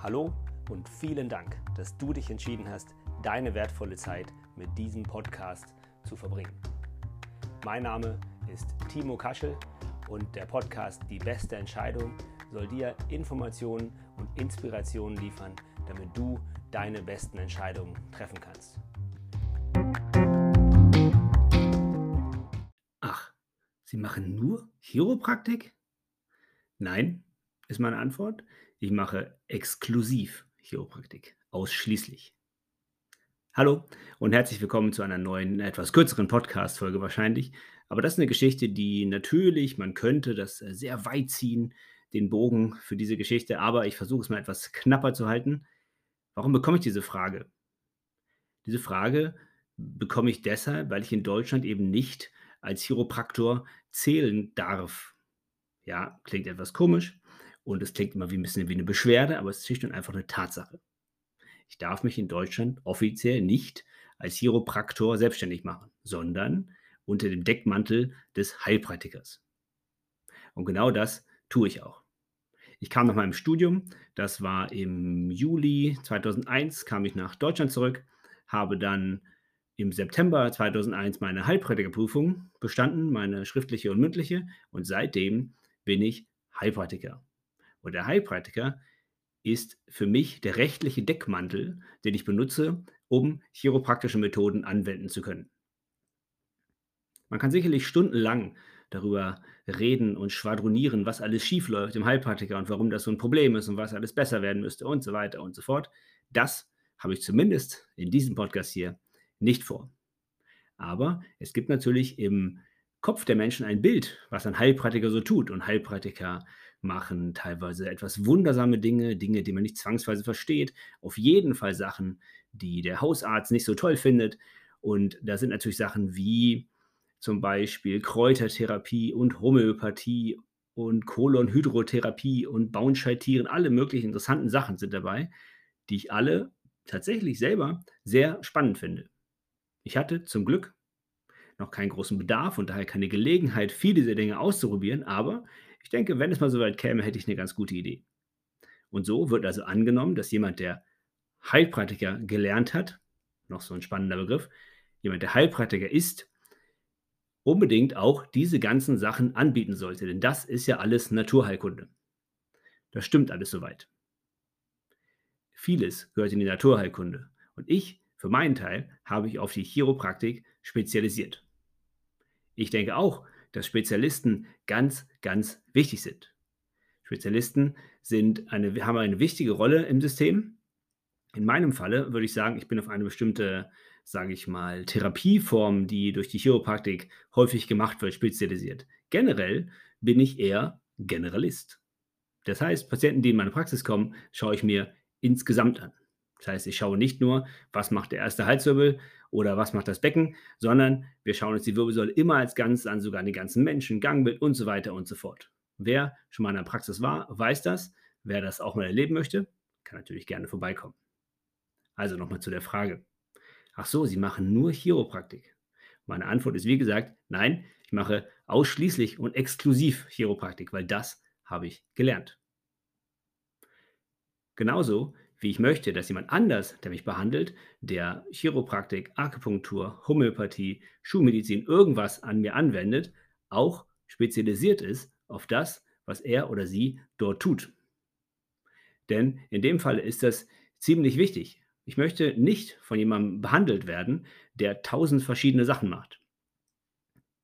Hallo und vielen Dank, dass du dich entschieden hast, deine wertvolle Zeit mit diesem Podcast zu verbringen. Mein Name ist Timo Kaschel und der Podcast Die beste Entscheidung soll dir Informationen und Inspirationen liefern, damit du deine besten Entscheidungen treffen kannst. Ach, Sie machen nur Chiropraktik? Nein, ist meine Antwort. Ich mache exklusiv Chiropraktik, ausschließlich. Hallo und herzlich willkommen zu einer neuen, etwas kürzeren Podcast-Folge wahrscheinlich. Aber das ist eine Geschichte, die natürlich, man könnte das äh, sehr weit ziehen, den Bogen für diese Geschichte, aber ich versuche es mal etwas knapper zu halten. Warum bekomme ich diese Frage? Diese Frage bekomme ich deshalb, weil ich in Deutschland eben nicht als Chiropraktor zählen darf. Ja, klingt etwas komisch, und es klingt immer wie ein bisschen wie eine Beschwerde, aber es ist schlicht und einfach eine Tatsache. Ich darf mich in Deutschland offiziell nicht als Chiropraktor selbstständig machen, sondern unter dem Deckmantel des Heilpraktikers. Und genau das tue ich auch. Ich kam nach meinem Studium, das war im Juli 2001, kam ich nach Deutschland zurück, habe dann im September 2001 meine Heilpraktikerprüfung bestanden, meine schriftliche und mündliche, und seitdem bin ich Heilpraktiker. Und der Heilpraktiker ist für mich der rechtliche Deckmantel, den ich benutze, um chiropraktische Methoden anwenden zu können. Man kann sicherlich stundenlang darüber reden und schwadronieren, was alles schiefläuft im Heilpraktiker und warum das so ein Problem ist und was alles besser werden müsste und so weiter und so fort. Das habe ich zumindest in diesem Podcast hier nicht vor. Aber es gibt natürlich im Kopf der Menschen ein Bild, was ein Heilpraktiker so tut. Und Heilpraktiker machen teilweise etwas wundersame Dinge, Dinge, die man nicht zwangsweise versteht. Auf jeden Fall Sachen, die der Hausarzt nicht so toll findet. Und da sind natürlich Sachen wie zum Beispiel Kräutertherapie und Homöopathie und Kolonhydrotherapie und Baunscheitieren. Alle möglichen interessanten Sachen sind dabei, die ich alle tatsächlich selber sehr spannend finde. Ich hatte zum Glück noch keinen großen Bedarf und daher keine Gelegenheit, viele dieser Dinge auszuprobieren, aber ich denke, wenn es mal so weit käme, hätte ich eine ganz gute Idee. Und so wird also angenommen, dass jemand, der Heilpraktiker gelernt hat, noch so ein spannender Begriff, jemand, der Heilpraktiker ist, unbedingt auch diese ganzen Sachen anbieten sollte. Denn das ist ja alles Naturheilkunde. Das stimmt alles soweit. Vieles gehört in die Naturheilkunde. Und ich, für meinen Teil, habe ich auf die Chiropraktik spezialisiert. Ich denke auch, dass Spezialisten ganz, ganz wichtig sind. Spezialisten sind eine, haben eine wichtige Rolle im System. In meinem Falle würde ich sagen, ich bin auf eine bestimmte, sage ich mal, Therapieform, die durch die Chiropraktik häufig gemacht wird, spezialisiert. Generell bin ich eher Generalist. Das heißt, Patienten, die in meine Praxis kommen, schaue ich mir insgesamt an. Das heißt, ich schaue nicht nur, was macht der erste Halswirbel oder was macht das Becken, sondern wir schauen uns die Wirbelsäule immer als Ganzes an, sogar den ganzen Menschen, Gangbild und so weiter und so fort. Wer schon mal in der Praxis war, weiß das. Wer das auch mal erleben möchte, kann natürlich gerne vorbeikommen. Also nochmal zu der Frage. Ach so, Sie machen nur Chiropraktik. Meine Antwort ist wie gesagt, nein, ich mache ausschließlich und exklusiv Chiropraktik, weil das habe ich gelernt. Genauso wie ich möchte, dass jemand anders, der mich behandelt, der Chiropraktik, Akupunktur, Homöopathie, Schulmedizin, irgendwas an mir anwendet, auch spezialisiert ist auf das, was er oder sie dort tut. Denn in dem Fall ist das ziemlich wichtig. Ich möchte nicht von jemandem behandelt werden, der tausend verschiedene Sachen macht.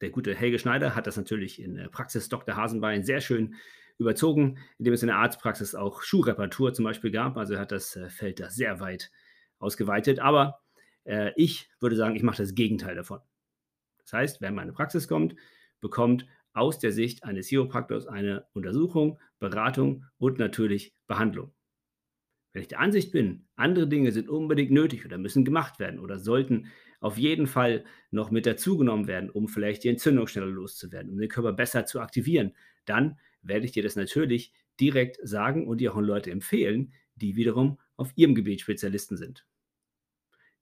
Der gute Helge Schneider hat das natürlich in der Praxis Dr. Hasenbein sehr schön überzogen, indem es in der Arztpraxis auch Schuhreparatur zum Beispiel gab. Also hat das äh, Feld da sehr weit ausgeweitet. Aber äh, ich würde sagen, ich mache das Gegenteil davon. Das heißt, wer in meine Praxis kommt, bekommt aus der Sicht eines Chiropraktors eine Untersuchung, Beratung und natürlich Behandlung. Wenn ich der Ansicht bin, andere Dinge sind unbedingt nötig oder müssen gemacht werden oder sollten auf jeden Fall noch mit dazugenommen werden, um vielleicht die Entzündung schneller loszuwerden, um den Körper besser zu aktivieren, dann werde ich dir das natürlich direkt sagen und dir auch an Leute empfehlen, die wiederum auf ihrem Gebiet Spezialisten sind.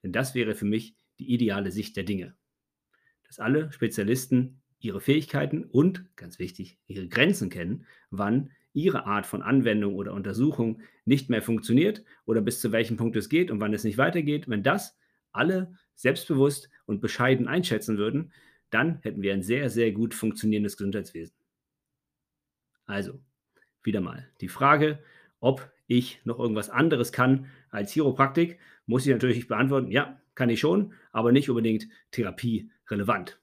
Denn das wäre für mich die ideale Sicht der Dinge. Dass alle Spezialisten ihre Fähigkeiten und, ganz wichtig, ihre Grenzen kennen, wann Ihre Art von Anwendung oder Untersuchung nicht mehr funktioniert oder bis zu welchem Punkt es geht und wann es nicht weitergeht, wenn das alle selbstbewusst und bescheiden einschätzen würden, dann hätten wir ein sehr, sehr gut funktionierendes Gesundheitswesen. Also, wieder mal die Frage, ob ich noch irgendwas anderes kann als Chiropraktik, muss ich natürlich beantworten, ja, kann ich schon, aber nicht unbedingt therapierelevant.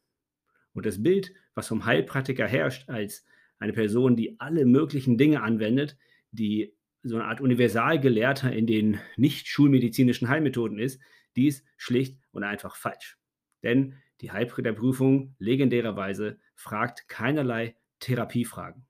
Und das Bild, was vom Heilpraktiker herrscht, als eine Person, die alle möglichen Dinge anwendet, die so eine Art Universalgelehrter in den nicht schulmedizinischen Heilmethoden ist, die ist schlicht und einfach falsch. Denn die Heilpraktikerprüfung legendärerweise fragt keinerlei Therapiefragen.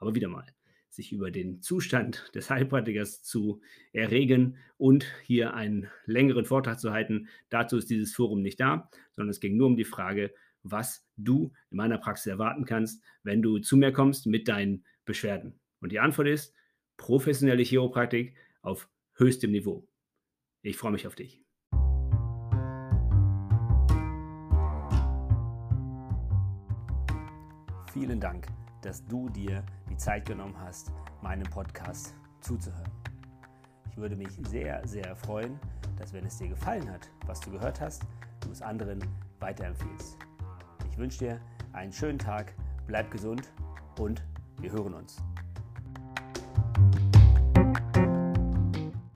Aber wieder mal, sich über den Zustand des Heilpraktikers zu erregen und hier einen längeren Vortrag zu halten, dazu ist dieses Forum nicht da, sondern es ging nur um die Frage, was du in meiner Praxis erwarten kannst, wenn du zu mir kommst mit deinen Beschwerden. Und die Antwort ist professionelle Chiropraktik auf höchstem Niveau. Ich freue mich auf dich. Vielen Dank, dass du dir die Zeit genommen hast, meinem Podcast zuzuhören. Ich würde mich sehr, sehr freuen, dass wenn es dir gefallen hat, was du gehört hast, du es anderen weiterempfiehlst. Ich wünsche dir einen schönen Tag, bleib gesund und wir hören uns.